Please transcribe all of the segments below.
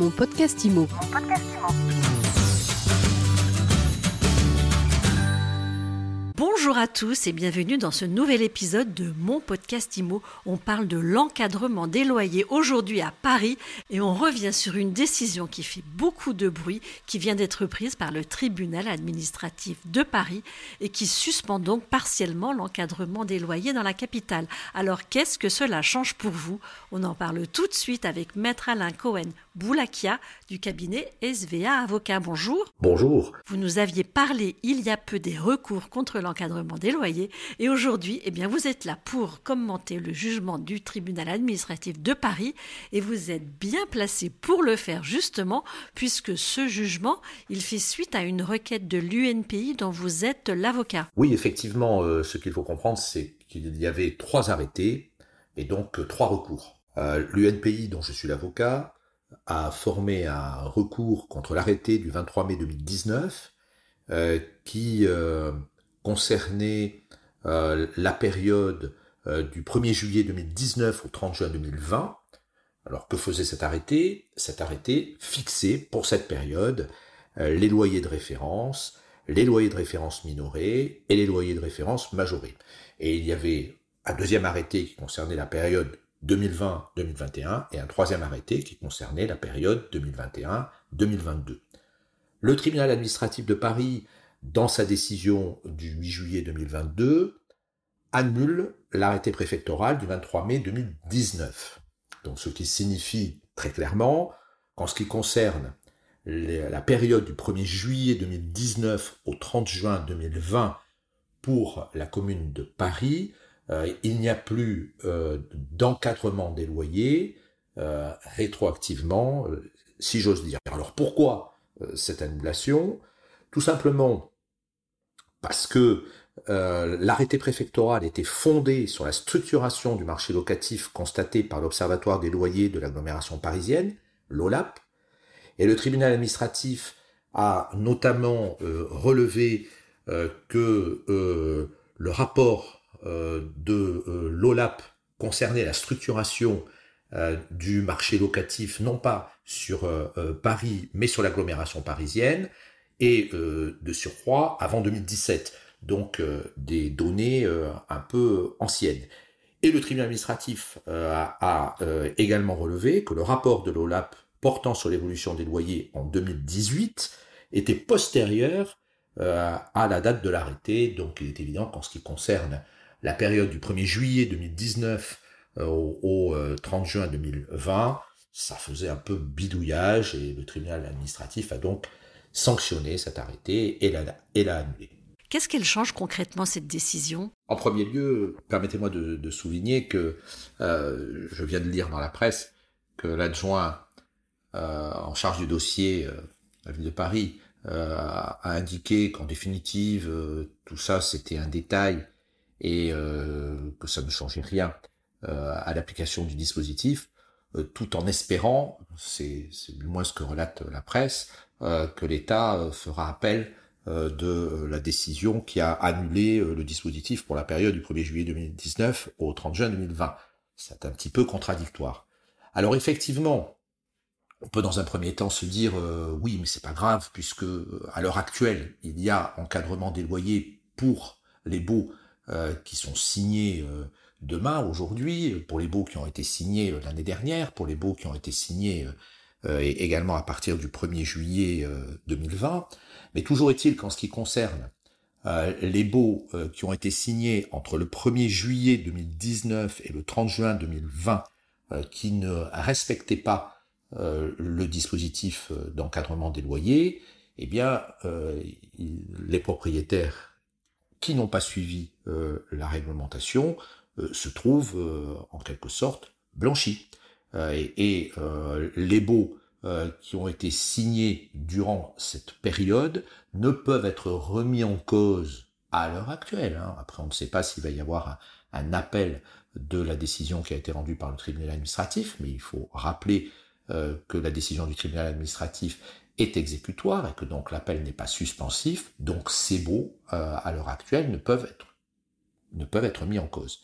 Mon podcast IMO. Bonjour à tous et bienvenue dans ce nouvel épisode de mon podcast IMO. On parle de l'encadrement des loyers aujourd'hui à Paris et on revient sur une décision qui fait beaucoup de bruit qui vient d'être prise par le tribunal administratif de Paris et qui suspend donc partiellement l'encadrement des loyers dans la capitale. Alors qu'est-ce que cela change pour vous? On en parle tout de suite avec maître Alain Cohen Boulakia du cabinet SVA Avocat. Bonjour. Bonjour. Vous nous aviez parlé il y a peu des recours contre l'encadrement des loyers et aujourd'hui, eh bien, vous êtes là pour commenter le jugement du tribunal administratif de Paris et vous êtes bien placé pour le faire justement puisque ce jugement, il fait suite à une requête de l'UNPI dont vous êtes l'avocat. Oui, effectivement, euh, ce qu'il faut comprendre, c'est qu'il y avait trois arrêtés et donc euh, trois recours. Euh, L'UNPI, dont je suis l'avocat, a formé un recours contre l'arrêté du 23 mai 2019 euh, qui concernait euh, la période euh, du 1er juillet 2019 au 30 juin 2020. Alors que faisait cet arrêté? Cet arrêté fixait pour cette période euh, les loyers de référence, les loyers de référence minorés et les loyers de référence majorés. Et il y avait un deuxième arrêté qui concernait la période 2020-2021 et un troisième arrêté qui concernait la période 2021-2022. Le tribunal administratif de Paris, dans sa décision du 8 juillet 2022, annule l'arrêté préfectoral du 23 mai 2019. Donc ce qui signifie très clairement qu'en ce qui concerne la période du 1er juillet 2019 au 30 juin 2020 pour la commune de Paris, euh, il n'y a plus euh, d'encadrement des loyers euh, rétroactivement, si j'ose dire. Alors pourquoi cette annulation? Tout simplement parce que euh, l'arrêté préfectoral était fondé sur la structuration du marché locatif constaté par l'Observatoire des loyers de l'agglomération parisienne, l'OLAP, et le tribunal administratif a notamment relevé que le rapport euh, de euh, l'OLAP concernait la structuration euh, du marché locatif, non pas sur Paris, mais sur l'agglomération parisienne, et de surcroît avant 2017, donc des données un peu anciennes. Et le tribunal administratif a, également relevé que le rapport de l'OLAP portant sur l'évolution des loyers en 2018 était postérieur à la date de l'arrêté, donc il est évident qu'en ce qui concerne la période du 1er juillet 2019 euh, au, 30 euh, juin 2020, ça faisait un peu bidouillage et le tribunal administratif a donc sanctionné cet arrêté et l'a, annulé. Qu'est-ce qu'elle change concrètement cette décision? En premier lieu, permettez-moi de, souligner que euh, je viens de lire dans la presse que l'adjoint en charge du dossier la ville de Paris a indiqué qu'en définitive tout ça c'était un détail et euh, que ça ne changeait rien euh, à l'application du dispositif, euh, tout en espérant, c'est du moins ce que relate la presse, que l'État fera appel de la décision qui a annulé le dispositif pour la période du 1er juillet 2019 au 30 juin 2020. C'est un petit peu contradictoire. Alors effectivement, on peut dans un premier temps se dire oui, mais c'est pas grave puisque à l'heure actuelle, il y a encadrement des loyers pour les baux euh, qui sont signés euh, demain, aujourd'hui, pour les baux qui ont été signés euh, l'année dernière, pour les baux qui ont été signés et également à partir du 1er juillet 2020. Mais toujours est-il qu'en ce qui concerne les baux qui ont été signés entre le 1er juillet 2019 et le 30 juin 2020, qui ne respectaient pas le dispositif d'encadrement des loyers, eh bien, les propriétaires qui n'ont pas suivi euh, la réglementation euh, se trouvent euh, en quelque sorte blanchis. et, les baux qui ont été signés durant cette période ne peuvent être remis en cause à l'heure actuelle. Hein. Après, on ne sait pas s'il va y avoir un, appel de la décision qui a été rendue par le tribunal administratif, mais il faut rappeler que la décision du tribunal administratif est exécutoire et que donc l'appel n'est pas suspensif, donc ces baux, euh, à l'heure actuelle, ne peuvent être, ne peuvent être mis en cause.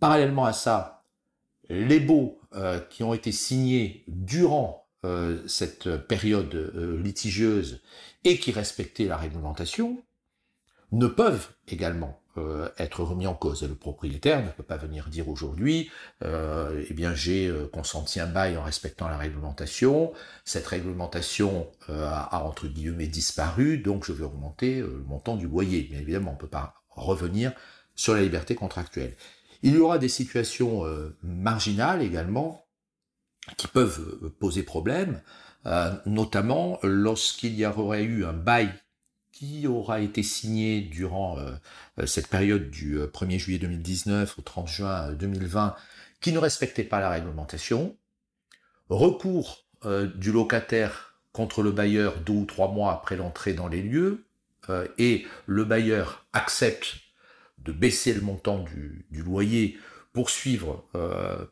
Parallèlement à ça, les baux qui ont été signés durant cette période litigieuse et qui respectaient la réglementation ne peuvent également euh, être remis en cause. Le propriétaire ne peut pas venir dire aujourd'hui, euh, eh bien j'ai euh, consenti un bail en respectant la réglementation, cette réglementation a, entre guillemets disparu, donc je vais augmenter le montant du loyer. Bien évidemment, on ne peut pas revenir sur la liberté contractuelle. Il y aura des situations marginales également qui peuvent poser problème, notamment lorsqu'il y aurait eu un bail qui aura été signé durant euh, euh, cette période du 1er euh, juillet 2019 au 30 juin 2020 qui ne respectait pas la réglementation, recours du locataire contre le bailleur deux ou trois mois après l'entrée dans les lieux, et le bailleur accepte de baisser le montant du, du loyer pour suivre,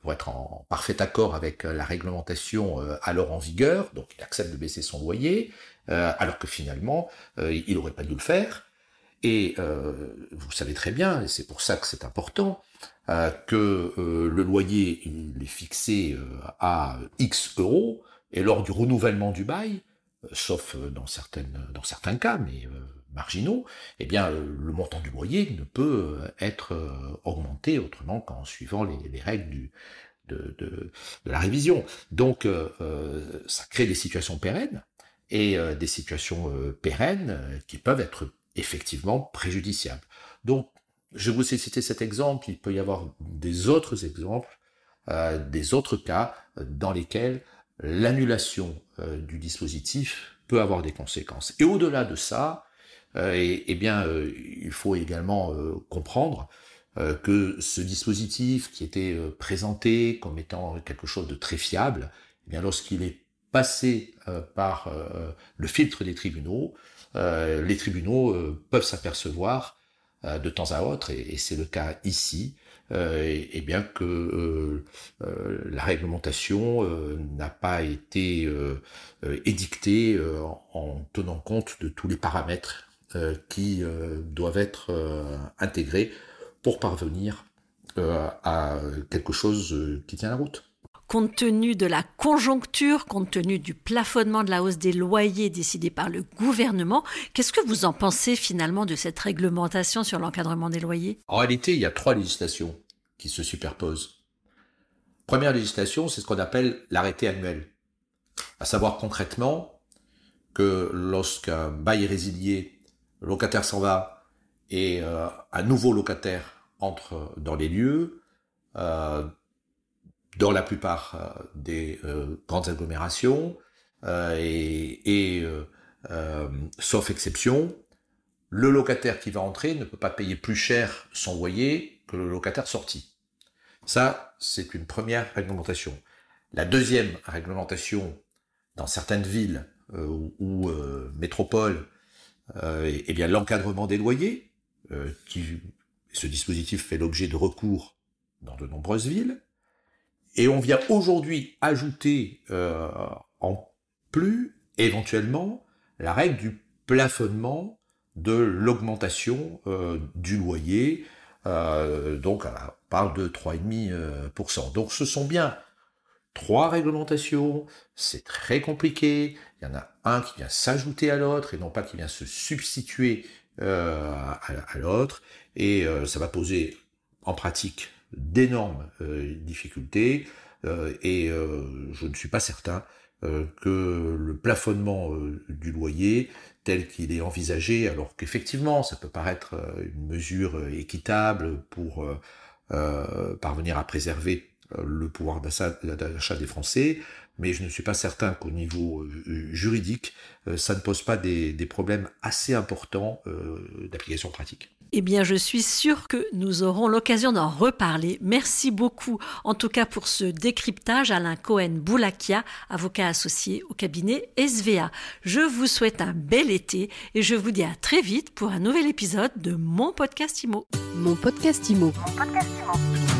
pour être en parfait accord avec la réglementation alors en vigueur, donc il accepte de baisser son loyer, euh, alors que finalement, euh, il n'aurait pas dû le faire. Et euh, vous savez très bien, et c'est pour ça que c'est important, que le loyer il est fixé à X euros, et lors du renouvellement du bail, sauf dans, certaines, dans certains cas, mais marginaux, eh bien, le montant du loyer ne peut être augmenté autrement qu'en suivant les, règles de, la révision. Donc, ça crée des situations pérennes et euh, des situations euh, pérennes euh, qui peuvent être effectivement préjudiciables. Donc, je vous ai cité cet exemple, il peut y avoir des autres exemples, des autres cas dans lesquels l'annulation du dispositif peut avoir des conséquences. Et au-delà de ça, eh bien, il faut également comprendre que ce dispositif qui était présenté comme étant quelque chose de très fiable, eh bien, lorsqu'il est euh, par euh, le filtre des tribunaux, euh, les tribunaux peuvent s'apercevoir de temps à autre, et, c'est le cas ici, et, bien que la réglementation n'a pas été édictée en tenant compte de tous les paramètres qui doivent être intégrés pour parvenir à quelque chose qui tient la route compte tenu de la conjoncture, compte tenu du plafonnement de la hausse des loyers décidé par le gouvernement, qu'est-ce que vous en pensez finalement de cette réglementation sur l'encadrement des loyers? En réalité, il y a trois législations qui se superposent. Première législation, c'est ce qu'on appelle l'arrêté annuel. À savoir concrètement que lorsqu'un bail est résilié, le locataire s'en va et euh, un nouveau locataire entre dans les lieux, euh, dans la plupart euh, des grandes agglomérations, et, sauf exception, le locataire qui va entrer ne peut pas payer plus cher son loyer que le locataire sorti. Ça, c'est une première réglementation. La deuxième réglementation dans certaines villes ou, métropoles, eh bien l'encadrement des loyers, qui ce dispositif fait l'objet de recours dans de nombreuses villes. Et on vient aujourd'hui ajouter euh, en plus, éventuellement, la règle du plafonnement de l'augmentation euh, du loyer. Euh, donc, on parle de 3,5%. Donc, ce sont bien trois réglementations. C'est très compliqué. Il y en a un qui vient s'ajouter à l'autre et non pas qui vient se substituer à, à l'autre. Et ça va poser en pratique d'énormes euh, difficultés euh, et euh, je ne suis pas certain que le plafonnement du loyer tel qu'il est envisagé, alors qu'effectivement ça peut paraître une mesure équitable pour parvenir à préserver le pouvoir d'achat des Français, mais je ne suis pas certain qu'au niveau juridique, ça ne pose pas des, des problèmes assez importants d'application pratique. Eh bien, je suis sûre que nous aurons l'occasion d'en reparler. Merci beaucoup, en tout cas pour ce décryptage, Alain Cohen-Boulakia, avocat associé au cabinet SVA. Je vous souhaite un bel été et je vous dis à très vite pour un nouvel épisode de mon podcast IMO. Mon podcast IMO. Mon podcast IMO.